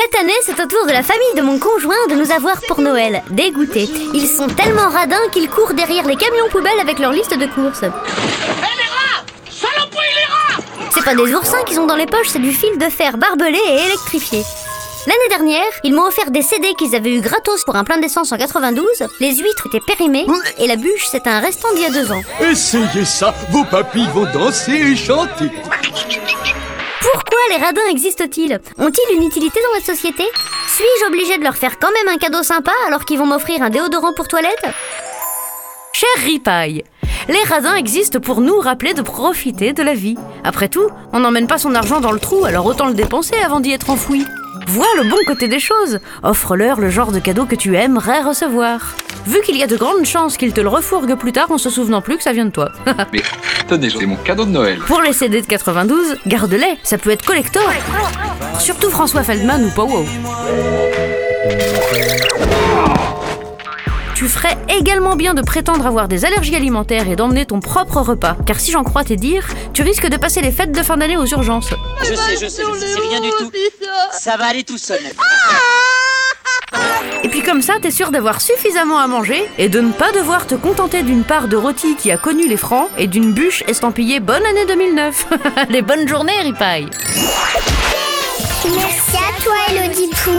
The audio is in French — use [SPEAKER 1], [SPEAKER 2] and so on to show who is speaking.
[SPEAKER 1] cette année, c'est au tour de la famille de mon conjoint de nous avoir pour Noël. Dégoûtés. Ils sont tellement radins qu'ils courent derrière les camions poubelles avec leur liste de courses. C'est pas des oursins qu'ils ont dans les poches, c'est du fil de fer barbelé et électrifié. L'année dernière, ils m'ont offert des CD qu'ils avaient eu gratos pour un plein d'essence en 92. Les huîtres étaient périmées et la bûche, c'est un restant d'il y a deux ans.
[SPEAKER 2] Essayez ça, vos papilles vont danser et chanter.
[SPEAKER 1] Pourquoi les radins existent-ils Ont-ils une utilité dans la société Suis-je obligé de leur faire quand même un cadeau sympa alors qu'ils vont m'offrir un déodorant pour toilette
[SPEAKER 3] Cher Ripaille, les radins existent pour nous rappeler de profiter de la vie. Après tout, on n'emmène pas son argent dans le trou, alors autant le dépenser avant d'y être enfoui. Vois le bon côté des choses. Offre-leur le genre de cadeau que tu aimerais recevoir. Vu qu'il y a de grandes chances qu'ils te le refourguent plus tard en se souvenant plus que ça vient de toi.
[SPEAKER 4] Mais tenez, c'est mon cadeau de Noël.
[SPEAKER 3] Pour les CD de 92, garde-les, ça peut être collector. Surtout François Feldman ou Powo tu ferais également bien de prétendre avoir des allergies alimentaires et d'emmener ton propre repas. Car si j'en crois tes dires, tu risques de passer les fêtes de fin d'année aux urgences.
[SPEAKER 5] Je sais, je sais, je sais, c'est rien du tout. Ça va aller tout seul.
[SPEAKER 3] Ah et puis comme ça, t'es sûr d'avoir suffisamment à manger et de ne pas devoir te contenter d'une part de rôti qui a connu les francs et d'une bûche estampillée Bonne année 2009. les bonnes journées, Ripaille
[SPEAKER 6] Merci à toi, Elodie Pou.